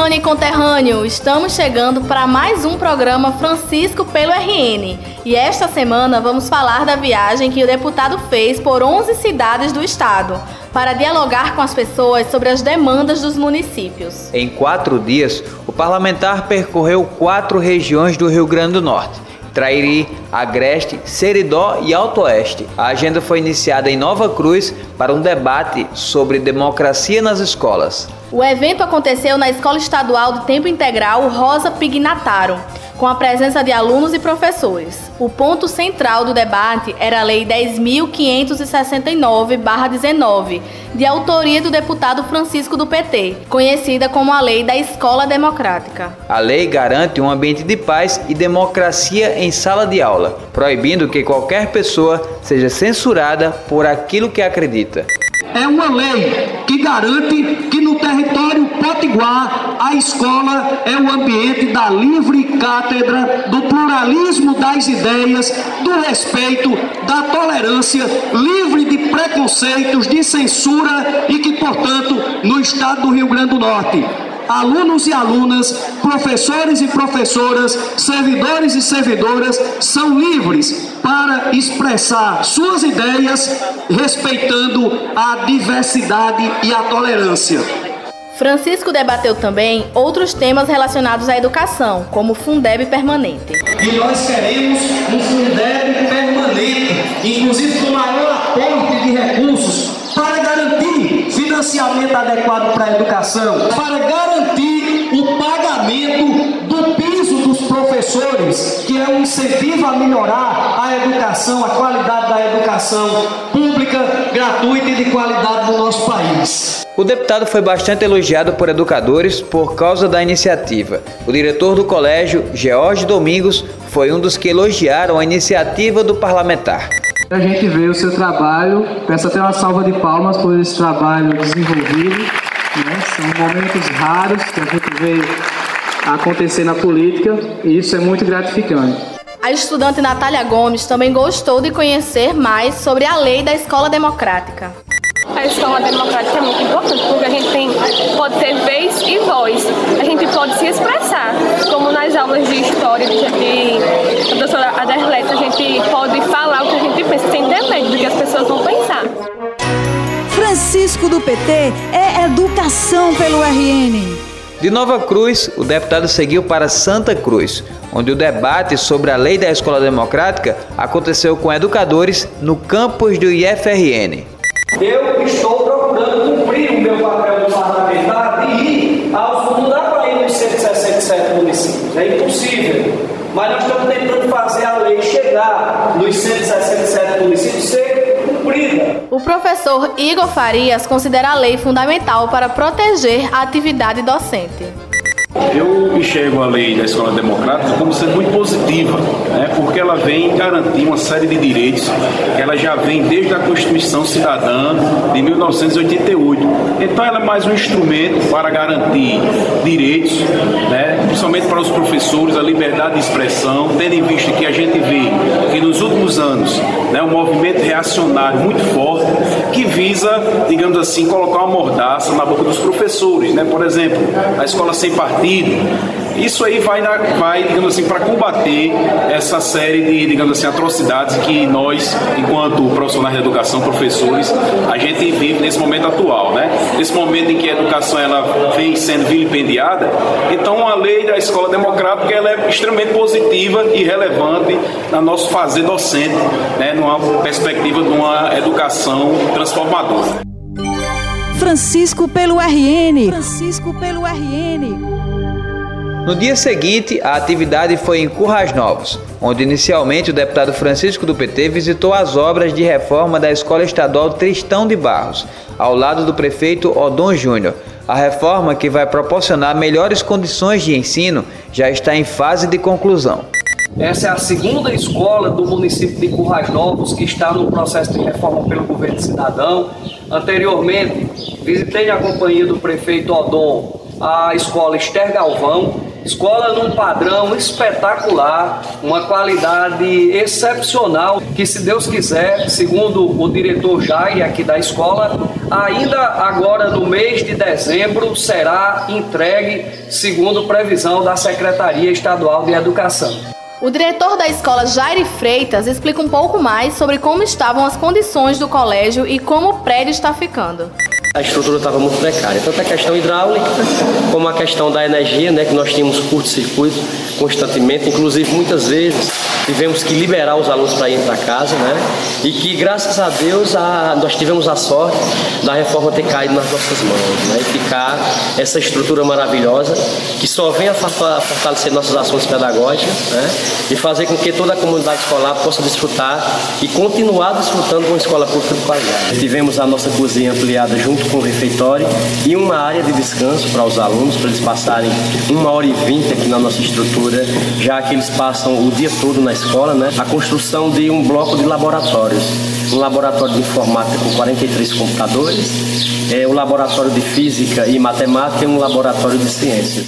Olá, conterrâneo e conterrâneo! Estamos chegando para mais um programa Francisco pelo RN. E esta semana vamos falar da viagem que o deputado fez por 11 cidades do estado para dialogar com as pessoas sobre as demandas dos municípios. Em quatro dias, o parlamentar percorreu quatro regiões do Rio Grande do Norte. Trairi, Agreste, Seridó e Alto Oeste. A agenda foi iniciada em Nova Cruz para um debate sobre democracia nas escolas. O evento aconteceu na Escola Estadual do Tempo Integral Rosa Pignataro com a presença de alunos e professores. O ponto central do debate era a Lei 10.569-19, de autoria do deputado Francisco do PT, conhecida como a Lei da Escola Democrática. A lei garante um ambiente de paz e democracia em sala de aula, proibindo que qualquer pessoa seja censurada por aquilo que acredita. É uma lei que garante que no território potiguar a escola é o ambiente da livre cátedra, do pluralismo das ideias, do respeito, da tolerância, livre de preconceitos, de censura e que, portanto, no estado do Rio Grande do Norte alunos e alunas, professores e professoras, servidores e servidoras são livres para expressar suas ideias respeitando a diversidade e a tolerância. Francisco debateu também outros temas relacionados à educação, como o Fundeb permanente. E nós queremos um Fundeb permanente, inclusive com maior aporte de recursos para financiamento adequado para a educação, para garantir o pagamento do piso dos professores, que é um incentivo a melhorar a educação, a qualidade da educação pública, gratuita e de qualidade no nosso país. O deputado foi bastante elogiado por educadores por causa da iniciativa. O diretor do colégio, George Domingos, foi um dos que elogiaram a iniciativa do parlamentar. A gente vê o seu trabalho, peço até uma salva de palmas por esse trabalho desenvolvido. Né? São momentos raros que a gente vê acontecer na política e isso é muito gratificante. A estudante Natália Gomes também gostou de conhecer mais sobre a lei da escola democrática. A escola democrática é muito importante porque a gente tem, pode ter vez e voz. A gente pode se expressar, como nas aulas de história de, de a professora Aderlete, a gente pode falar pensa, sem ter medo do que as pessoas vão pensar. Francisco do PT é educação pelo RN. De Nova Cruz, o deputado seguiu para Santa Cruz, onde o debate sobre a lei da escola democrática aconteceu com educadores no campus do IFRN. Eu estou procurando cumprir o meu papel de parlamentar de ir aos. Não dá para ir nos 167 municípios, é impossível. Mas nós estamos tentando fazer a lei chegar nos 167 municípios ser cumprida. O professor Igor Farias considera a lei fundamental para proteger a atividade docente. Eu enxergo a lei da escola democrática como sendo muito positiva, né, porque ela vem garantir uma série de direitos que ela já vem desde a Constituição Cidadã de 1988. Então ela é mais um instrumento para garantir direitos, né, principalmente para os professores, a liberdade de expressão, tendo em vista que a gente vê que nos últimos anos né, um movimento reacionário muito forte que visa, digamos assim, colocar uma mordaça na boca dos professores. Né? Por exemplo, a escola sem partido. Isso aí vai, vai digamos assim, para combater essa série de, digamos assim, atrocidades que nós, enquanto profissionais de educação, professores, a gente vive nesse momento atual, né? Nesse momento em que a educação ela vem sendo vilipendiada, então a lei da escola democrática ela é extremamente positiva e relevante no nosso fazer docente, né? Numa perspectiva de uma educação transformadora. Francisco pelo RN. Francisco pelo RN. No dia seguinte, a atividade foi em Currais Novos, onde inicialmente o deputado Francisco do PT visitou as obras de reforma da Escola Estadual Tristão de Barros, ao lado do prefeito Odon Júnior. A reforma, que vai proporcionar melhores condições de ensino, já está em fase de conclusão. Essa é a segunda escola do município de Currais Novos que está no processo de reforma pelo governo cidadão. Anteriormente, visitei na companhia do prefeito Odon a escola Esther Galvão Escola num padrão espetacular, uma qualidade excepcional, que se Deus quiser, segundo o diretor Jair aqui da escola, ainda agora no mês de dezembro será entregue, segundo previsão da Secretaria Estadual de Educação. O diretor da escola Jair Freitas explica um pouco mais sobre como estavam as condições do colégio e como o prédio está ficando a estrutura estava muito precária, tanto a questão hidráulica como a questão da energia, né, que nós tínhamos curto-circuito constantemente, inclusive muitas vezes tivemos que liberar os alunos para ir para casa, né, e que graças a Deus a, nós tivemos a sorte da reforma ter caído nas nossas mãos, né, e ficar essa estrutura maravilhosa que só vem a fortalecer nossas ações pedagógicas, né, e fazer com que toda a comunidade escolar possa desfrutar e continuar desfrutando de uma escola pública de qualidade. Tivemos a nossa cozinha ampliada junto junto com o refeitório e uma área de descanso para os alunos, para eles passarem uma hora e vinte aqui na nossa estrutura, já que eles passam o dia todo na escola, né? A construção de um bloco de laboratórios, um laboratório de informática com 43 computadores, é, um laboratório de física e matemática e um laboratório de ciências.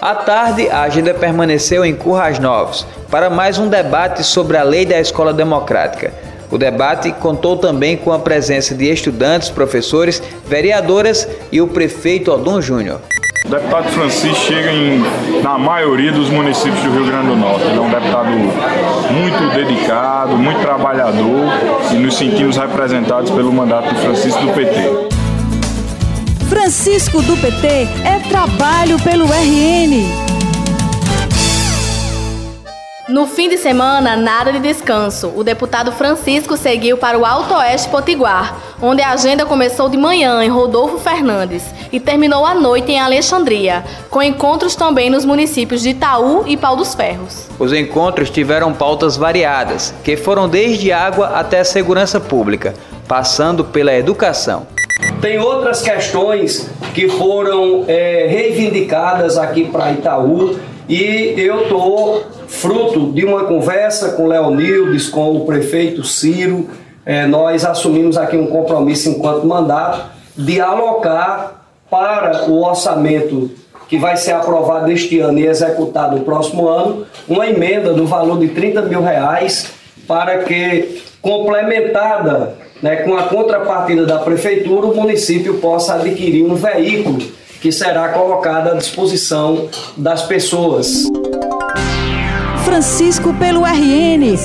À tarde, a agenda permaneceu em Currais Novos para mais um debate sobre a lei da escola democrática. O debate contou também com a presença de estudantes, professores, vereadoras e o prefeito Odon Júnior. O deputado Francisco chega em, na maioria dos municípios do Rio Grande do Norte. Ele é um deputado muito dedicado, muito trabalhador e nos sentimos representados pelo mandato de Francisco do PT. Francisco do PT é trabalho pelo RN. No fim de semana, nada de descanso. O deputado Francisco seguiu para o Alto Oeste Potiguar, onde a agenda começou de manhã em Rodolfo Fernandes e terminou à noite em Alexandria, com encontros também nos municípios de Itaú e Pau dos Ferros. Os encontros tiveram pautas variadas, que foram desde água até a segurança pública, passando pela educação. Tem outras questões que foram é, reivindicadas aqui para Itaú e eu estou fruto de uma conversa com Leonildes, com o prefeito Ciro, é, nós assumimos aqui um compromisso enquanto mandato de alocar para o orçamento que vai ser aprovado este ano e executado no próximo ano, uma emenda do valor de 30 mil reais para que, complementada né, com a contrapartida da prefeitura, o município possa adquirir um veículo que será colocado à disposição das pessoas. Francisco pelo RN.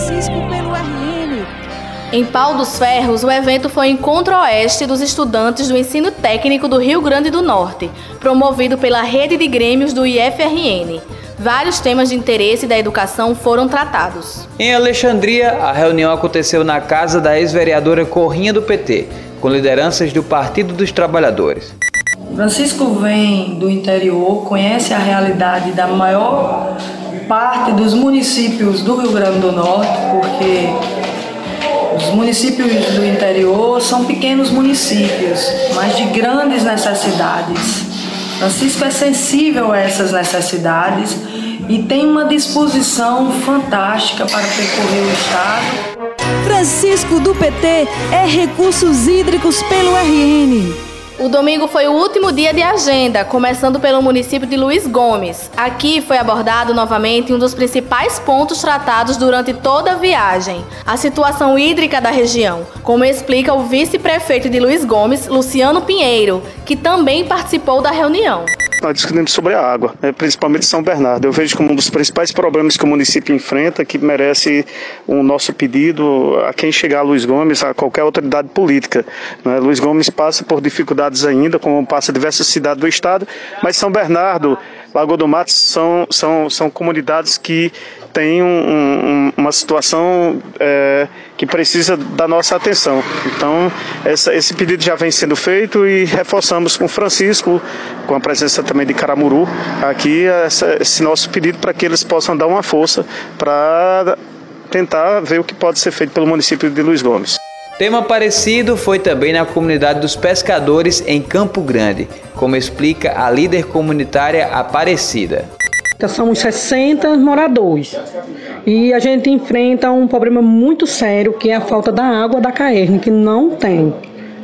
Em Pau dos Ferros, o evento foi Encontro Oeste dos estudantes do ensino técnico do Rio Grande do Norte, promovido pela rede de grêmios do IFRN. Vários temas de interesse da educação foram tratados. Em Alexandria, a reunião aconteceu na casa da ex-vereadora Corrinha do PT, com lideranças do Partido dos Trabalhadores. Francisco vem do interior, conhece a realidade da maior parte dos municípios do Rio Grande do Norte, porque os municípios do interior são pequenos municípios, mas de grandes necessidades. Francisco é sensível a essas necessidades e tem uma disposição fantástica para percorrer o Estado. Francisco do PT é Recursos Hídricos pelo RN. O domingo foi o último dia de agenda, começando pelo município de Luiz Gomes. Aqui foi abordado novamente um dos principais pontos tratados durante toda a viagem, a situação hídrica da região, como explica o vice-prefeito de Luiz Gomes, Luciano Pinheiro, que também participou da reunião nós discutimos sobre a água, né, principalmente São Bernardo. Eu vejo como um dos principais problemas que o município enfrenta, que merece o nosso pedido a quem chegar a Luiz Gomes, a qualquer autoridade política. Né. Luiz Gomes passa por dificuldades ainda, como passa diversas cidades do estado, mas São Bernardo, Lagoa do Mato são, são, são comunidades que têm um, um, uma situação é, que precisa da nossa atenção. Então, essa, esse pedido já vem sendo feito e reforçamos com Francisco, com a presença também de Caramuru, aqui essa, esse nosso pedido para que eles possam dar uma força para tentar ver o que pode ser feito pelo município de Luiz Gomes. Tema parecido foi também na comunidade dos pescadores em Campo Grande, como explica a líder comunitária Aparecida. Somos 60 moradores e a gente enfrenta um problema muito sério que é a falta da água da Caerne, que não tem.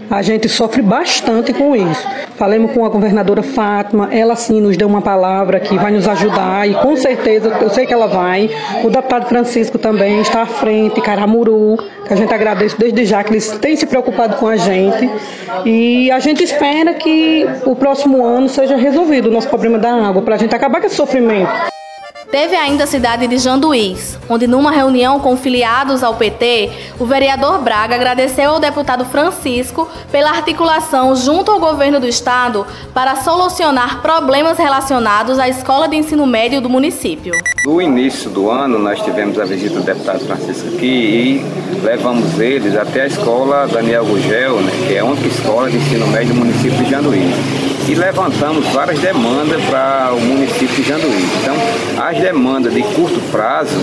A gente sofre bastante com isso. Falamos com a governadora Fátima, ela sim nos deu uma palavra que vai nos ajudar e com certeza eu sei que ela vai. O deputado Francisco também está à frente, Caramuru, que a gente agradece desde já que eles têm se preocupado com a gente. E a gente espera que o próximo ano seja resolvido o nosso problema da água, para a gente acabar com esse sofrimento. Teve ainda a cidade de Janduís, onde numa reunião com filiados ao PT, o vereador Braga agradeceu ao deputado Francisco pela articulação junto ao governo do estado para solucionar problemas relacionados à escola de ensino médio do município. No início do ano, nós tivemos a visita do deputado Francisco aqui e levamos eles até a escola Daniel Gugel, né, que é a única escola de ensino médio do município de Janduís. E levantamos várias demandas para o município de Janduís. Então, as demandas de curto prazo,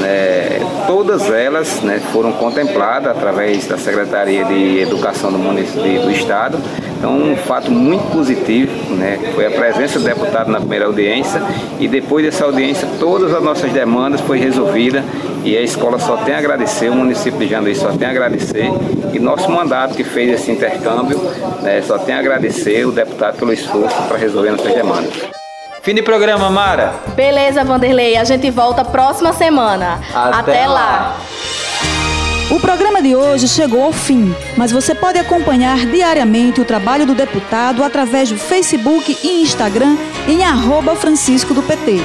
né, todas elas né, foram contempladas através da Secretaria de Educação do município do Estado. Então, um fato muito positivo, né, foi a presença do deputado na primeira audiência e depois dessa audiência todas as nossas demandas foi resolvida e a escola só tem a agradecer, o município de Janduí só tem a agradecer e nosso mandato que fez esse intercâmbio né, só tem a agradecer o deputado pelo esforço para resolver nossas demandas. Fim de programa, Mara. Beleza, Vanderlei. A gente volta próxima semana. Até, Até lá. lá. O programa de hoje chegou ao fim, mas você pode acompanhar diariamente o trabalho do deputado através do Facebook e Instagram em arroba Francisco do PT.